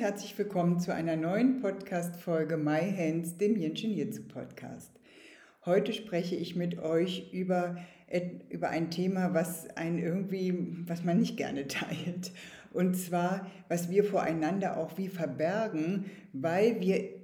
Herzlich willkommen zu einer neuen Podcast-Folge My Hands, dem Jitsu Podcast. Heute spreche ich mit euch über, über ein Thema, was ein irgendwie, was man nicht gerne teilt. Und zwar, was wir voreinander auch wie verbergen, weil wir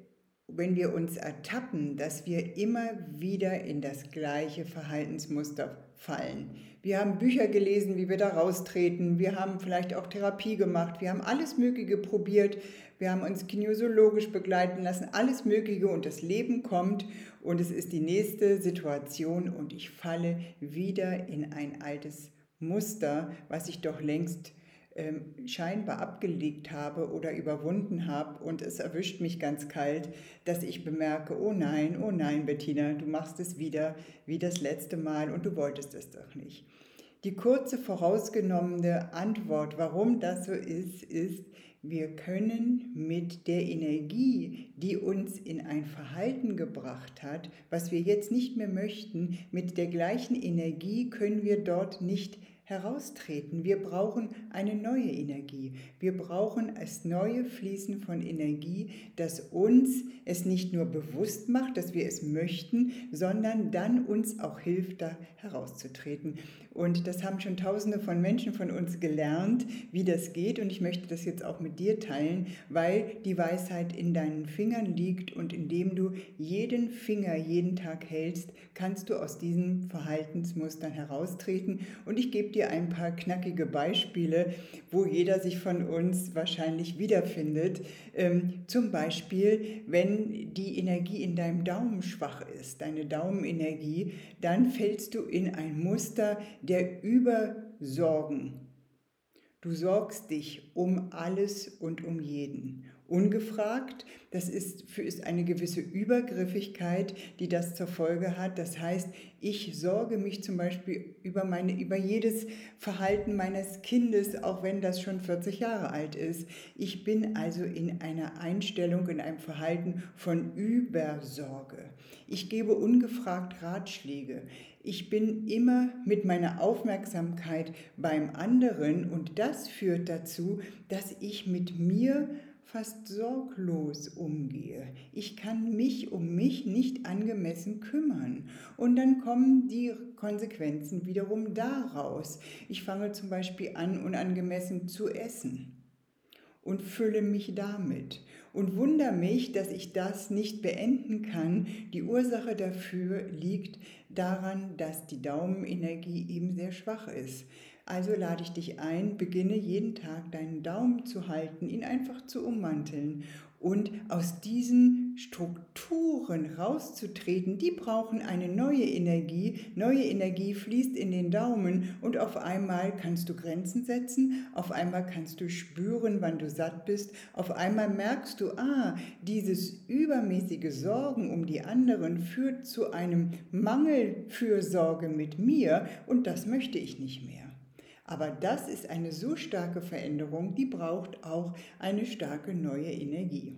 wenn wir uns ertappen, dass wir immer wieder in das gleiche Verhaltensmuster fallen. Wir haben Bücher gelesen, wie wir da raustreten. Wir haben vielleicht auch Therapie gemacht. Wir haben alles Mögliche probiert. Wir haben uns kinesiologisch begleiten lassen. Alles Mögliche und das Leben kommt und es ist die nächste Situation und ich falle wieder in ein altes Muster, was ich doch längst scheinbar abgelegt habe oder überwunden habe und es erwischt mich ganz kalt, dass ich bemerke, oh nein, oh nein, Bettina, du machst es wieder wie das letzte Mal und du wolltest es doch nicht. Die kurze vorausgenommene Antwort, warum das so ist, ist, wir können mit der Energie, die uns in ein Verhalten gebracht hat, was wir jetzt nicht mehr möchten, mit der gleichen Energie können wir dort nicht heraustreten. Wir brauchen eine neue Energie. Wir brauchen das neue Fließen von Energie, das uns es nicht nur bewusst macht, dass wir es möchten, sondern dann uns auch hilft, da herauszutreten. Und das haben schon Tausende von Menschen von uns gelernt, wie das geht. Und ich möchte das jetzt auch mit dir teilen, weil die Weisheit in deinen Fingern liegt und indem du jeden Finger jeden Tag hältst, kannst du aus diesen Verhaltensmustern heraustreten. Und ich gebe dir ein paar knackige Beispiele, wo jeder sich von uns wahrscheinlich wiederfindet. Ähm, zum Beispiel, wenn die Energie in deinem Daumen schwach ist, deine Daumenenergie, dann fällst du in ein Muster der Übersorgen. Du sorgst dich um alles und um jeden ungefragt. Das ist, für, ist eine gewisse Übergriffigkeit, die das zur Folge hat. Das heißt, ich sorge mich zum Beispiel über, meine, über jedes Verhalten meines Kindes, auch wenn das schon 40 Jahre alt ist. Ich bin also in einer Einstellung, in einem Verhalten von Übersorge. Ich gebe ungefragt Ratschläge. Ich bin immer mit meiner Aufmerksamkeit beim anderen und das führt dazu, dass ich mit mir fast sorglos umgehe. Ich kann mich um mich nicht angemessen kümmern. Und dann kommen die Konsequenzen wiederum daraus. Ich fange zum Beispiel an, unangemessen zu essen und fülle mich damit und wundere mich, dass ich das nicht beenden kann. Die Ursache dafür liegt daran, dass die Daumenenergie eben sehr schwach ist. Also lade ich dich ein, beginne jeden Tag deinen Daumen zu halten, ihn einfach zu ummanteln und aus diesen Strukturen rauszutreten, die brauchen eine neue Energie. Neue Energie fließt in den Daumen und auf einmal kannst du Grenzen setzen, auf einmal kannst du spüren, wann du satt bist, auf einmal merkst du, ah, dieses übermäßige Sorgen um die anderen führt zu einem Mangel für Sorge mit mir und das möchte ich nicht mehr. Aber das ist eine so starke Veränderung, die braucht auch eine starke neue Energie.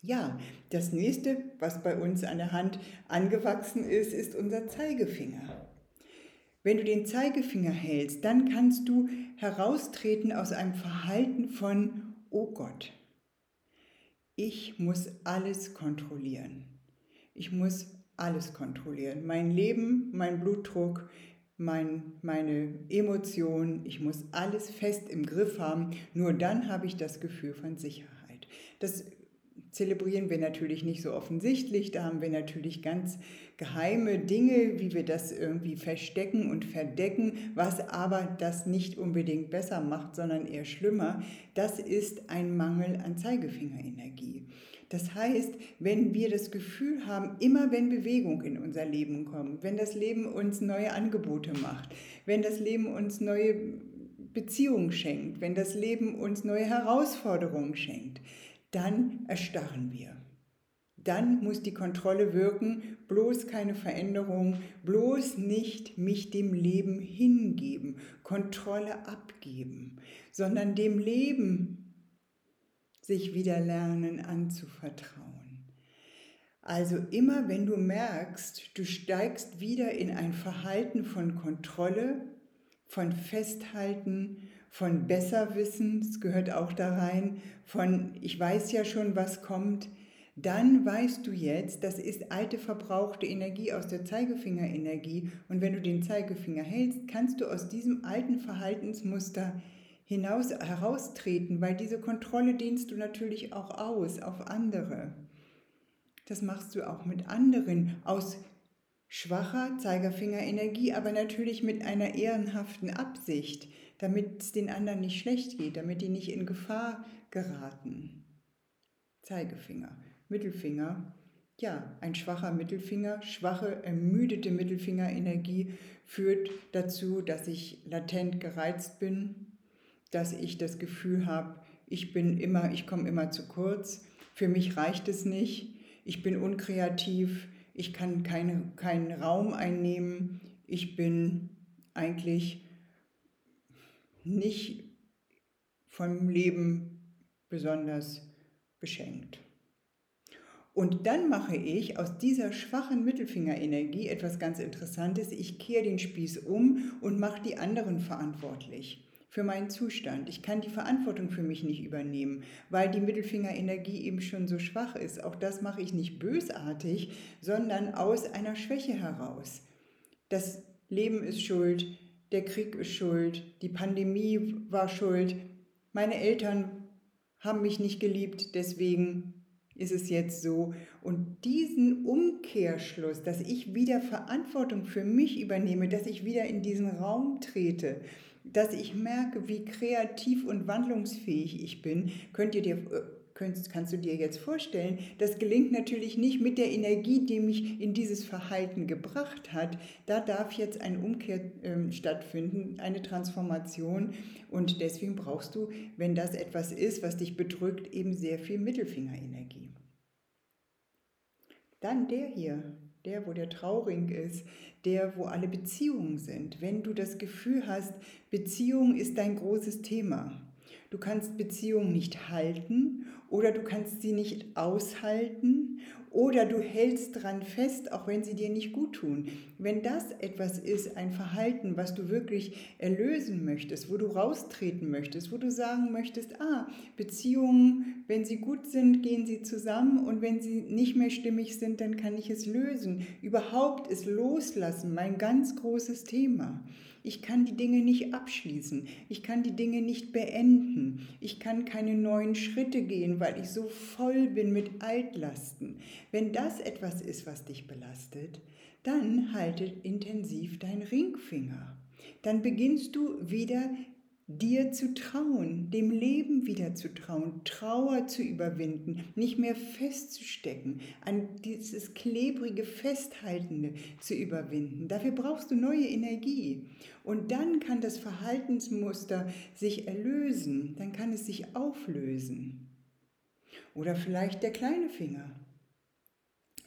Ja, das nächste, was bei uns an der Hand angewachsen ist, ist unser Zeigefinger. Wenn du den Zeigefinger hältst, dann kannst du heraustreten aus einem Verhalten von, oh Gott, ich muss alles kontrollieren. Ich muss alles kontrollieren. Mein Leben, mein Blutdruck, mein, meine Emotionen, ich muss alles fest im Griff haben. Nur dann habe ich das Gefühl von Sicherheit. Das zelebrieren wir natürlich nicht so offensichtlich. Da haben wir natürlich ganz geheime Dinge, wie wir das irgendwie verstecken und verdecken, was aber das nicht unbedingt besser macht, sondern eher schlimmer. Das ist ein Mangel an Zeigefingerenergie. Das heißt, wenn wir das Gefühl haben, immer wenn Bewegung in unser Leben kommt, wenn das Leben uns neue Angebote macht, wenn das Leben uns neue Beziehungen schenkt, wenn das Leben uns neue Herausforderungen schenkt, dann erstarren wir. Dann muss die Kontrolle wirken, bloß keine Veränderung, bloß nicht mich dem Leben hingeben, Kontrolle abgeben, sondern dem Leben sich wieder lernen anzuvertrauen. Also immer wenn du merkst, du steigst wieder in ein Verhalten von Kontrolle, von Festhalten, von Besserwissen, es gehört auch da rein, von ich weiß ja schon, was kommt, dann weißt du jetzt, das ist alte verbrauchte Energie aus der Zeigefingerenergie. Und wenn du den Zeigefinger hältst, kannst du aus diesem alten Verhaltensmuster hinaus heraustreten, weil diese Kontrolle dehnst du natürlich auch aus auf andere. Das machst du auch mit anderen aus schwacher Zeigerfingerenergie, aber natürlich mit einer ehrenhaften Absicht, damit es den anderen nicht schlecht geht, damit die nicht in Gefahr geraten. Zeigefinger. Mittelfinger. Ja, ein schwacher Mittelfinger, schwache, ermüdete Mittelfingerenergie führt dazu, dass ich latent gereizt bin, dass ich das Gefühl habe, ich bin immer, ich komme immer zu kurz, für mich reicht es nicht, ich bin unkreativ, ich kann keine, keinen Raum einnehmen, ich bin eigentlich nicht vom Leben besonders beschenkt. Und dann mache ich aus dieser schwachen Mittelfingerenergie etwas ganz Interessantes. Ich kehre den Spieß um und mache die anderen verantwortlich für meinen Zustand. Ich kann die Verantwortung für mich nicht übernehmen, weil die Mittelfingerenergie eben schon so schwach ist. Auch das mache ich nicht bösartig, sondern aus einer Schwäche heraus. Das Leben ist schuld, der Krieg ist schuld, die Pandemie war schuld, meine Eltern haben mich nicht geliebt, deswegen ist es jetzt so. Und diesen Umkehrschluss, dass ich wieder Verantwortung für mich übernehme, dass ich wieder in diesen Raum trete, dass ich merke, wie kreativ und wandlungsfähig ich bin, könnt ihr dir äh, kannst, du dir jetzt vorstellen, das gelingt natürlich nicht mit der Energie, die mich in dieses Verhalten gebracht hat. Da darf jetzt ein Umkehr äh, stattfinden, eine Transformation. Und deswegen brauchst du, wenn das etwas ist, was dich bedrückt, eben sehr viel Mittelfingerenergie. Dann der hier, der, wo der Trauring ist, der, wo alle Beziehungen sind. Wenn du das Gefühl hast, Beziehung ist dein großes Thema. Du kannst Beziehungen nicht halten oder du kannst sie nicht aushalten oder du hältst dran fest, auch wenn sie dir nicht gut tun. Wenn das etwas ist, ein Verhalten, was du wirklich erlösen möchtest, wo du raustreten möchtest, wo du sagen möchtest, ah, Beziehungen, wenn sie gut sind, gehen sie zusammen und wenn sie nicht mehr stimmig sind, dann kann ich es lösen. Überhaupt ist Loslassen mein ganz großes Thema. Ich kann die Dinge nicht abschließen. Ich kann die Dinge nicht beenden. Ich kann keine neuen Schritte gehen, weil ich so voll bin mit Altlasten. Wenn das etwas ist, was dich belastet, dann halte intensiv dein Ringfinger. Dann beginnst du wieder dir zu trauen, dem Leben wieder zu trauen, Trauer zu überwinden, nicht mehr festzustecken, an dieses klebrige Festhaltende zu überwinden. Dafür brauchst du neue Energie. Und dann kann das Verhaltensmuster sich erlösen, dann kann es sich auflösen. Oder vielleicht der kleine Finger.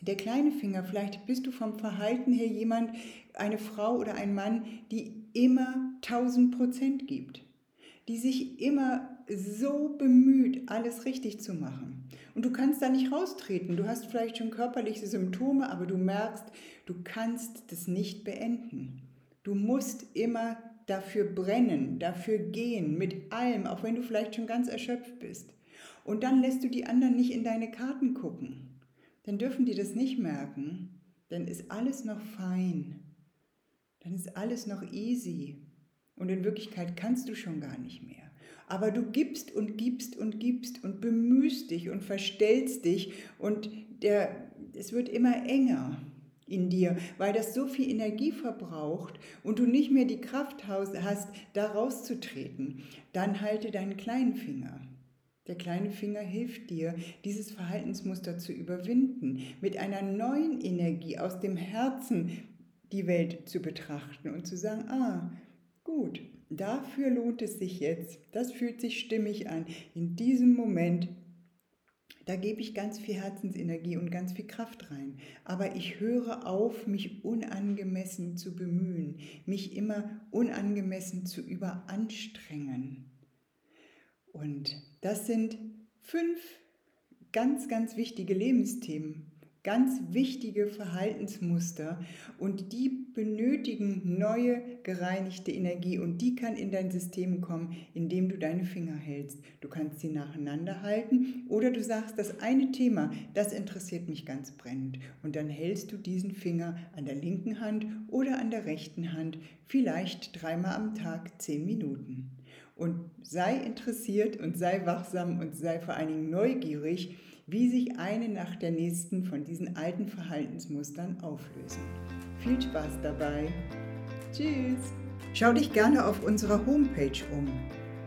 Der kleine Finger, vielleicht bist du vom Verhalten her jemand, eine Frau oder ein Mann, die immer 1000 Prozent gibt die sich immer so bemüht, alles richtig zu machen. Und du kannst da nicht raustreten. Du hast vielleicht schon körperliche Symptome, aber du merkst, du kannst das nicht beenden. Du musst immer dafür brennen, dafür gehen, mit allem, auch wenn du vielleicht schon ganz erschöpft bist. Und dann lässt du die anderen nicht in deine Karten gucken. Dann dürfen die das nicht merken. Dann ist alles noch fein. Dann ist alles noch easy. Und in Wirklichkeit kannst du schon gar nicht mehr. Aber du gibst und gibst und gibst und bemühst dich und verstellst dich und der, es wird immer enger in dir, weil das so viel Energie verbraucht und du nicht mehr die Kraft hast, da rauszutreten. Dann halte deinen kleinen Finger. Der kleine Finger hilft dir, dieses Verhaltensmuster zu überwinden, mit einer neuen Energie aus dem Herzen die Welt zu betrachten und zu sagen, ah, Gut, dafür lohnt es sich jetzt, das fühlt sich stimmig an, in diesem Moment Da gebe ich ganz viel Herzensenergie und ganz viel Kraft rein. Aber ich höre auf, mich unangemessen zu bemühen, mich immer unangemessen zu überanstrengen. Und das sind fünf ganz, ganz wichtige Lebensthemen, ganz wichtige Verhaltensmuster und die benötigen neue gereinigte Energie und die kann in dein System kommen, indem du deine Finger hältst. Du kannst sie nacheinander halten oder du sagst, das eine Thema, das interessiert mich ganz brennend und dann hältst du diesen Finger an der linken Hand oder an der rechten Hand, vielleicht dreimal am Tag zehn Minuten. Und sei interessiert und sei wachsam und sei vor allen Dingen neugierig, wie sich eine nach der nächsten von diesen alten Verhaltensmustern auflösen. Viel Spaß dabei. Tschüss. Schau dich gerne auf unserer Homepage um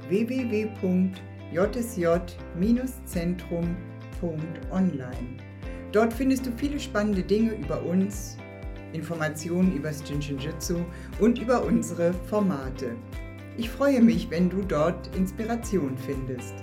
www.jsj-zentrum.online. Dort findest du viele spannende Dinge über uns, Informationen über das Jinshinjutsu und über unsere Formate. Ich freue mich, wenn du dort Inspiration findest.